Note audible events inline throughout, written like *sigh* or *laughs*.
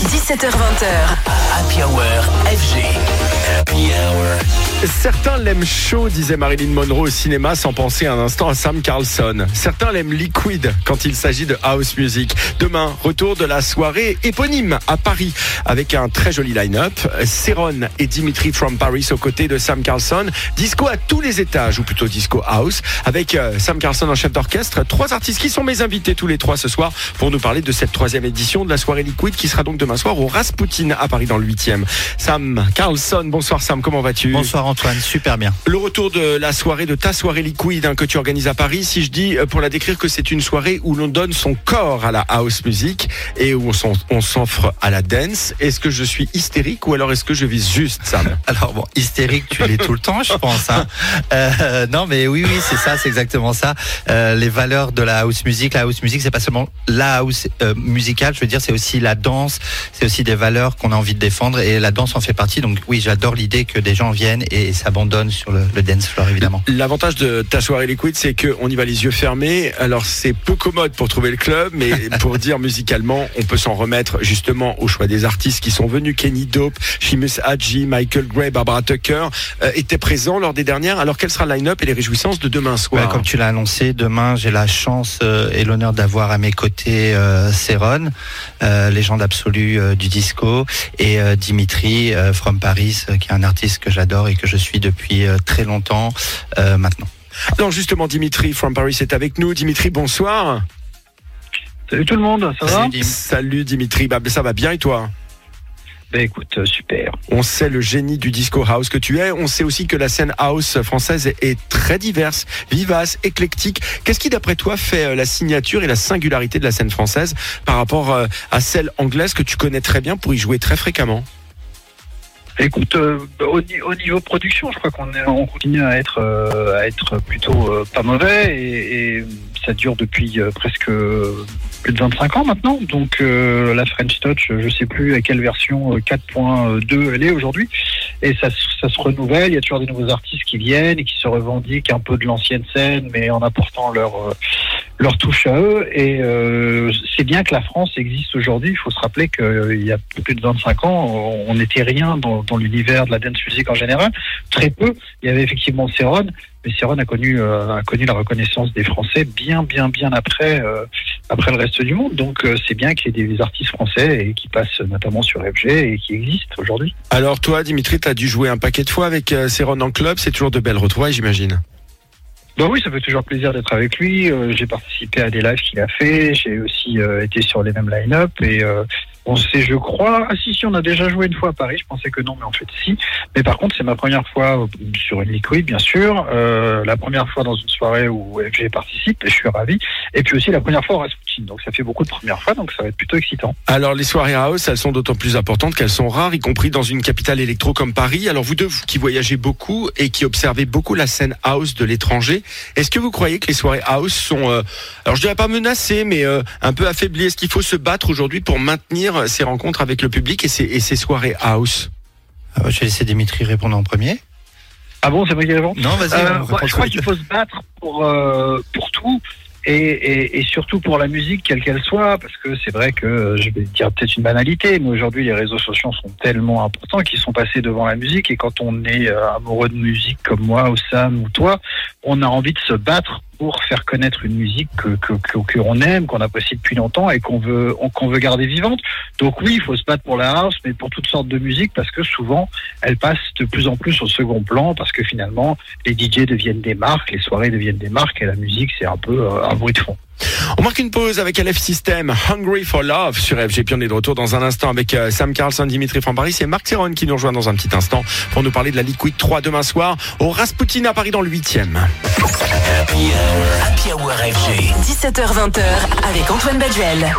17h20h. Happy Hour FG. Happy Hour. Certains l'aiment chaud, disait Marilyn Monroe au cinéma, sans penser un instant à Sam Carlson. Certains l'aiment liquide quand il s'agit de house music. Demain, retour de la soirée éponyme à Paris avec un très joli line-up. Céron et Dimitri from Paris aux côtés de Sam Carlson. Disco à tous les étages, ou plutôt disco house, avec euh, Sam Carlson en chef d'orchestre. Trois artistes qui sont mes invités tous les trois ce soir pour nous parler de cette troisième édition de la soirée liquide qui sera donc demain soir au Rasputin à Paris dans le 8e. Sam Carlson, bonsoir Sam, comment vas-tu? Antoine, super bien. Le retour de la soirée, de ta soirée liquide hein, que tu organises à Paris, si je dis euh, pour la décrire que c'est une soirée où l'on donne son corps à la house music et où on s'offre à la dance, est-ce que je suis hystérique ou alors est-ce que je vise juste Sam? Alors bon, hystérique, tu l'es tout le temps, je pense. hein. *laughs* Euh, non, mais oui, oui, c'est ça, c'est exactement ça. Euh, les valeurs de la house music, la house music, c'est pas seulement la house euh, musicale, je veux dire, c'est aussi la danse, c'est aussi des valeurs qu'on a envie de défendre et la danse en fait partie. Donc oui, j'adore l'idée que des gens viennent et s'abandonnent sur le, le dance floor, évidemment. L'avantage de ta soirée liquide, c'est qu'on y va les yeux fermés. Alors c'est peu commode pour trouver le club, mais *laughs* pour dire musicalement, on peut s'en remettre justement au choix des artistes qui sont venus. Kenny Dope, Seamus Hadji, Michael Gray, Barbara Tucker euh, étaient présents lors des dernières. Alors quel sera le line-up et les réjouissances de demain soir Ouais, comme tu l'as annoncé, demain j'ai la chance euh, et l'honneur d'avoir à mes côtés euh, Céron, euh, légende absolue du disco, et Dimitri from Paris, qui est un artiste que j'adore et que je suis depuis euh, très longtemps euh, maintenant. Alors justement, Dimitri from Paris est avec nous. Dimitri, bonsoir. Salut tout le monde, ça va Salut, Dim. Salut Dimitri, bah, ça va bien et toi? Ben écoute, euh, super. On sait le génie du disco house que tu es. On sait aussi que la scène house française est- très diverse, vivace, éclectique. Qu'est-ce qui, d'après toi, fait la signature et la singularité de la scène française par rapport à celle anglaise que tu connais très bien pour y jouer très fréquemment? Écoute, euh, au, au niveau production, je crois qu'on on continue à être, euh, à être plutôt euh, pas mauvais et, et ça dure depuis euh, presque euh, plus de 25 ans maintenant. Donc euh, la French Touch, je sais plus à quelle version euh, 4.2 elle est aujourd'hui. Et ça, ça se renouvelle, il y a toujours des nouveaux artistes qui viennent et qui se revendiquent un peu de l'ancienne scène, mais en apportant leur, leur touche à eux. Et euh, c'est bien que la France existe aujourd'hui. Il faut se rappeler qu'il y a plus de 25 ans, on n'était rien dans, l'univers de la dance music en général. Très peu. Il y avait effectivement Céron, mais Céron a connu, euh, a connu la reconnaissance des Français bien, bien, bien après, euh, après le reste du monde. Donc euh, c'est bien qu'il y ait des artistes français et qui passent notamment sur FG et qui existent aujourd'hui. Alors toi, Dimitri, tu as dû jouer un paquet de fois avec euh, Céron en club. C'est toujours de belles retrouvailles, j'imagine. Bah oui, ça fait toujours plaisir d'être avec lui. Euh, j'ai participé à des lives qu'il a fait. J'ai aussi euh, été sur les mêmes line-up et euh, on sait, je crois. Ah si, si, on a déjà joué une fois à Paris. Je pensais que non, mais en fait si. Mais par contre, c'est ma première fois sur une liquid, bien sûr. Euh, la première fois dans une soirée où FG participe et je suis ravi. Et puis aussi la première fois au Rasputin. Donc ça fait beaucoup de premières fois, donc ça va être plutôt excitant. Alors les soirées house, elles sont d'autant plus importantes qu'elles sont rares, y compris dans une capitale électro comme Paris. Alors vous deux, vous qui voyagez beaucoup et qui observez beaucoup la scène house de l'étranger, est-ce que vous croyez que les soirées house sont, euh, alors je dirais pas menacées, mais euh, un peu affaiblies? Est-ce qu'il faut se battre aujourd'hui pour maintenir ces rencontres avec le public et ces, et ces soirées house Euh, je vais laisser Dimitri répondre en premier. Ah bon, c'est moi qui réponds Non, vas-y. Euh, je crois qu'il faut se battre pour euh, pour tout et, et, et surtout pour la musique quelle qu'elle soit parce que c'est vrai que je vais dire peut-être une banalité mais aujourd'hui les réseaux sociaux sont tellement importants qu'ils sont passés devant la musique et quand on est euh, amoureux de musique comme moi ou Sam ou toi on a envie de se battre pour faire connaître une musique que que que, que aime qu'on apprécie depuis longtemps et qu'on veut on- qu'on veut garder vivante donc oui il faut se battre pour la house mais pour toutes sortes de musique parce que souvent elle passe de plus en plus au second plan parce que finalement les DJ deviennent des marques, les soirées deviennent des marques et la musique c'est un peu euh, un bruit de fond. On marque une pause avec LF System, Hungry for Love sur FG. Puis on est de retour dans un instant avec euh, Sam Carlson, Dimitri Fambaris et Marc Serron qui nous rejoint dans un petit instant pour nous parler de la Liquid 3 demain soir au Rasputin à Paris dans le 8e. Happy Hour. Happy Hour FG. 17h20h avec Antoine Baduel.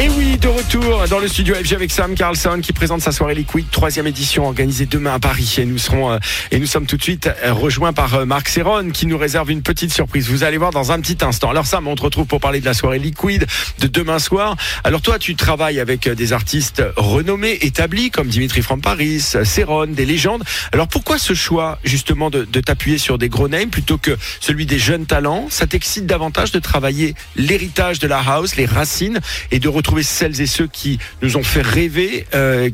Et oui, de retour dans le studio FG avec Sam Carlson qui présente sa soirée Liquid, troisième édition organisée demain à Paris. Et nous serons euh, et nous sommes tout de suite euh, rejoints par euh, Marc Serron qui nous réserve une petite surprise. Vous allez voir dans un petit instant. Alors Sam, on te retrouve pour parler de la soirée Liquid de demain soir. Alors toi, tu travailles avec des artistes renommés, établis comme Dimitri from Paris, Serron, des légendes. Alors pourquoi ce choix justement de, de t'appuyer sur des gros names plutôt que celui des jeunes talents? Ça t'excite davantage de travailler l'héritage de la house, les racines et de retrouver celles et ceux qui nous ont fait rêver euh,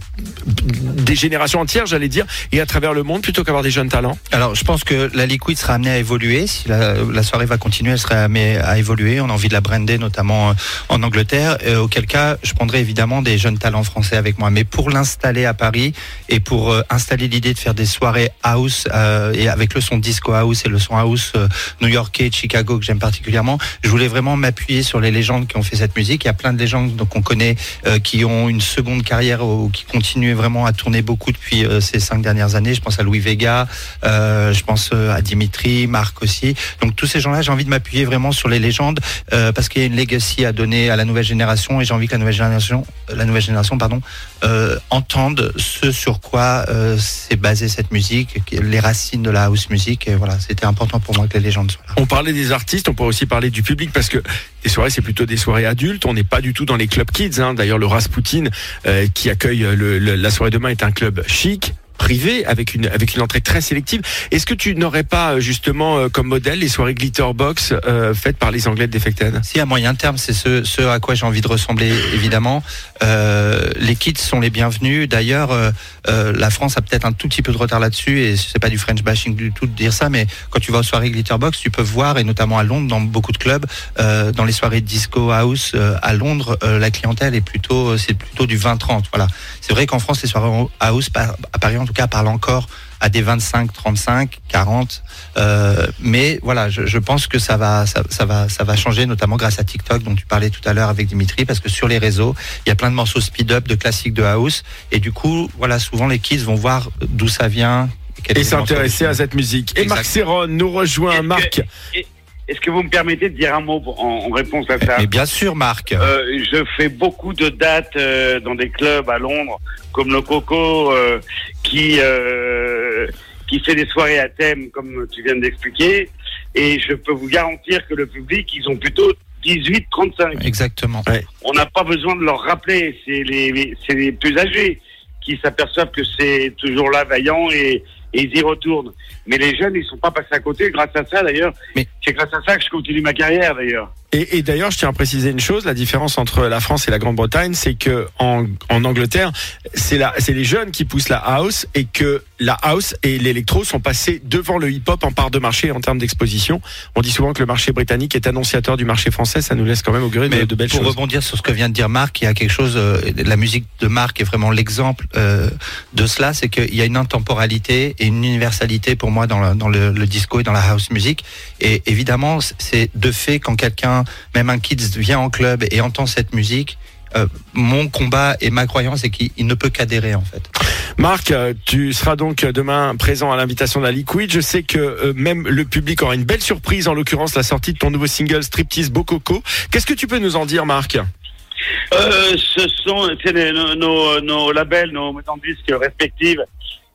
des générations entières, j'allais dire, et à travers le monde, plutôt qu'avoir des jeunes talents Alors, je pense que la Liquid sera amenée à évoluer. Si la, soirée va continuer, elle sera amenée à évoluer. On a envie de la brander, notamment euh, en Angleterre. Euh, auquel cas, je prendrai évidemment des jeunes talents français avec moi. Mais pour l'installer à Paris et pour installer l'idée de faire des soirées house et avec le son disco house et le son house new-yorkais, Chicago que j'aime particulièrement, je voulais vraiment m'appuyer sur les légendes qui ont fait cette musique. Il y a plein de légendes donc on connaît euh, qui ont une seconde carrière ou qui continuent vraiment à tourner beaucoup depuis euh, ces cinq dernières années. Je pense à Louis Vega, euh, je pense à Dimitri, Marc aussi. Donc tous ces gens-là, j'ai envie de m'appuyer vraiment sur les légendes parce qu'il y a une legacy à donner à la nouvelle génération et j'ai envie que la nouvelle génération, la nouvelle génération, pardon, entende ce sur quoi euh, c'est basé cette musique, les racines de la house music. Voilà, c'était important pour moi que les légendes soient là. On parlait des artistes, on pourrait aussi parler du public parce que les soirées c'est plutôt des soirées adultes. On n'est pas du tout dans les clubs kids. Hein. D'ailleurs, le Rasputin euh, qui accueille le- le- la soirée demain est un club chic privé avec une avec une entrée très sélective. Est-ce que tu n'aurais pas euh, justement euh, comme modèle les soirées Glitterbox euh, faites par les Anglais de Defected? Si à moyen terme, c'est ce, à quoi j'ai envie de ressembler, évidemment. Euh, les kids sont les bienvenus. D'ailleurs, euh, la France a peut-être un tout petit peu de retard là-dessus, et c'est pas du French bashing du tout de dire ça, mais quand tu vas aux soirées Glitterbox, tu peux voir, et notamment à Londres, dans beaucoup de clubs, euh, dans les soirées disco house euh, à Londres, la clientèle est plutôt, c'est plutôt du 20-30. Voilà. C'est vrai qu'en France, les soirées house, à Paris en tout cas, parlent encore à des 25, 35, 40. Euh, mais voilà, je, je pense que ça va, ça, ça va, ça va changer, notamment grâce à TikTok dont tu parlais tout à l'heure avec Dimitri, parce que sur les réseaux, il y a plein de morceaux speed-up, de classiques de house, et du coup, voilà, souvent les kids vont voir d'où ça vient. et s'intéresser à cette musique. Et. Marc Serron nous rejoint. Est-ce que- Marc, Est-ce que vous me permettez de dire un mot en, en réponse à ça Mais bien sûr, Marc. Euh, Je fais beaucoup de dates euh, dans des clubs à Londres, comme le Coco, euh, qui euh, qui fait des soirées à thème, comme tu viens d'expliquer. Et je peux vous garantir que le public, ils ont plutôt 18-35. Exactement. On n'a pas besoin de leur rappeler. C'est les, les- c'est les plus âgés qui s'aperçoivent que c'est toujours là, vaillant, et, et ils y retournent. Mais les jeunes, ils sont pas passés à côté. Grâce à ça, d'ailleurs, Mais- c'est grâce à ça que je continue ma carrière, d'ailleurs. Et, et d'ailleurs, je tiens à préciser une chose la différence entre la France et la Grande-Bretagne, c'est que en, en Angleterre, c'est la, c'est les jeunes qui poussent la house et que la house et l'électro sont passés devant le hip-hop en part de marché en termes d'exposition. On dit souvent que le marché britannique est annonciateur du marché français. Ça nous laisse quand même augurer de, de belles pour choses. rebondir sur ce que vient de dire Marc, il y a quelque chose, euh, la musique de Marc est vraiment l'exemple euh, de cela, c'est qu'il y a une intemporalité et une universalité pour moi dans, le, dans le, le disco et dans la house music. Et évidemment, c'est de fait quand quelqu'un, même un kids, vient en club et entend cette musique, euh, mon combat et ma croyance est qu'il il ne peut qu'adhérer en fait. Marc, euh, tu seras donc demain présent à l'invitation de la Liquid. Je sais que euh, même le public aura une belle surprise, en l'occurrence la sortie de ton nouveau single Striptease Bococo. Qu'est-ce que tu peux nous en dire, Marc? Euh, ce sont les- nos, nos, nos labels, nos maisons disques respectives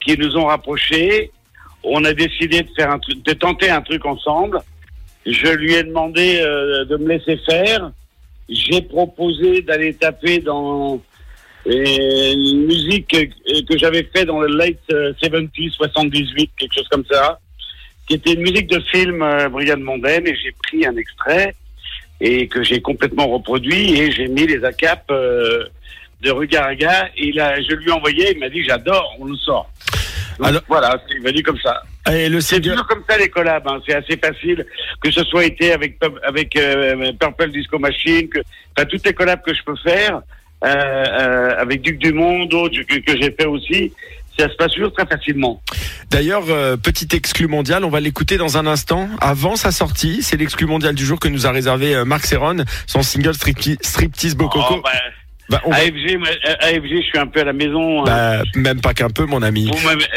qui nous ont rapprochés. On a décidé de faire un truc, de tenter un truc ensemble. Je lui ai demandé euh, de me laisser faire. J'ai proposé d'aller taper dans euh, une musique que, que j'avais fait dans le late euh, 70, 78, quelque chose comme ça, qui était une musique de film euh, Brigade Mondaine, et j'ai pris un extrait et que j'ai complètement reproduit et j'ai mis les ACAP euh, de Rugaraga et là je lui ai envoyé, il m'a dit j'adore, on le sort. Donc, Alors- voilà, c'est venu comme ça. Et le C'est toujours comme ça les collabs, hein. c'est assez facile que ce soit été avec avec euh, Purple Disco Machine, que enfin toutes les collabs que je peux faire euh, euh, avec Duc Dumont, d'autres que, que j'ai fait aussi, ça se passe toujours très facilement. D'ailleurs, euh, petit exclu mondial, on va l'écouter dans un instant. Avant sa sortie, c'est l'exclu mondial du jour que nous a réservé euh, Marc Serron, son single Striptease, Striptease Bococo. Oh, bah, Bah, on va- AFG, moi, AFG, je suis un peu à la maison. hein. bah, même pas qu'un peu, mon ami.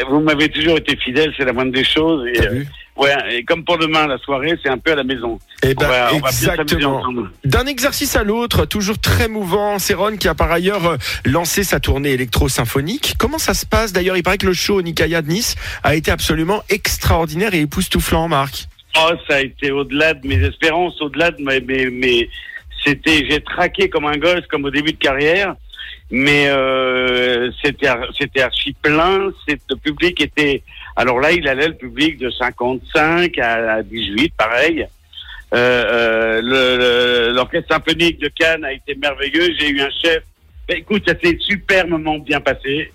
Vous m'avez- toujours été fidèle, c'est la moindre des choses. Et, euh, ouais, et comme pour demain, la soirée, c'est un peu à la maison. Eh on ben, on va exactement. D'un exercice à l'autre, toujours très mouvant. Serron qui a par ailleurs euh, lancé sa tournée électro-symphonique. Comment ça se passe D'ailleurs, il paraît que le show au Nikaya de Nice a été absolument extraordinaire et époustouflant, Marc. Oh, ça a été au-delà de mes espérances, au-delà de mes, mes, mes- c'était, j'ai traqué comme un gosse, comme au début de carrière, mais euh, c'était, c'était archi plein. Le public était, alors là, il allait le public de 55 à, à 18, pareil. Euh, euh, L'orchestre symphonique de Cannes a été merveilleux. J'ai eu un chef. Ben, écoute, ça s'est superbement bien passé.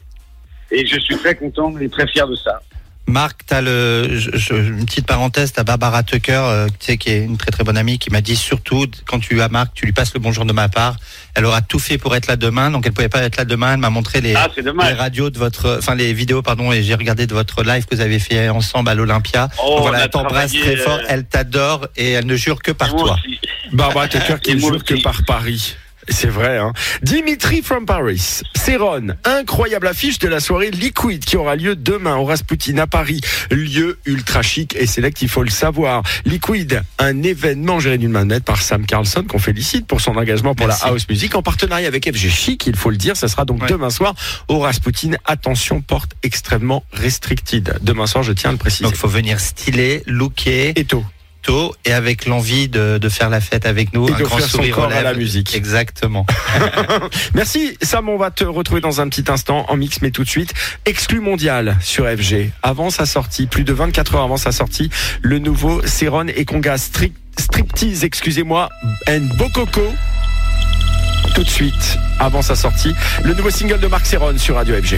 Et je suis très content et très fier de ça. Marc, t'as le, je- je- une petite parenthèse, t'as Barbara Tucker, euh, tu sais, qui est une très très bonne amie, qui m'a dit surtout quand tu as Marc, tu lui passes le bonjour de ma part. Elle aura tout fait pour être là demain, donc elle pouvait pas être là demain. Elle m'a montré les, Ah, les radios de votre, enfin les vidéos, pardon, et j'ai regardé de votre live que vous avez fait ensemble à l'Olympia. Oh, Donc voilà, elle t'embrasse très fort, euh, elle t'adore et elle ne jure que par toi. aussi. Barbara Tucker *laughs* qui ne jure que par Paris. C'est vrai, hein. Dimitri from Paris, Céron, incroyable affiche de la soirée Liquid qui aura lieu demain au Rasputin à Paris. Lieu ultra chic et select, il faut le savoir. Liquid, un événement géré d'une maître par Sam Carlson qu'on félicite pour son engagement pour Merci. la house music en partenariat avec FG Chic, il faut le dire. Ça sera donc Ouais. demain soir au Rasputin. Attention, porte extrêmement restricted. Demain soir, je tiens à le préciser. Donc il faut venir stylé, looké, et tôt. Tôt et avec l'envie de, de faire la fête avec nous. Et un grand son sourire aux corps à la musique. Exactement. *laughs* Merci Sam, on va te retrouver dans un petit instant en mix, mais tout de suite, exclu mondial sur FG. Avant sa sortie, plus de 24 heures avant sa sortie, le nouveau Céron et Conga Stri- Striptease, excusez-moi, and Bokoko. Tout de suite, avant sa sortie, le nouveau single de Marc Céron sur Radio FG.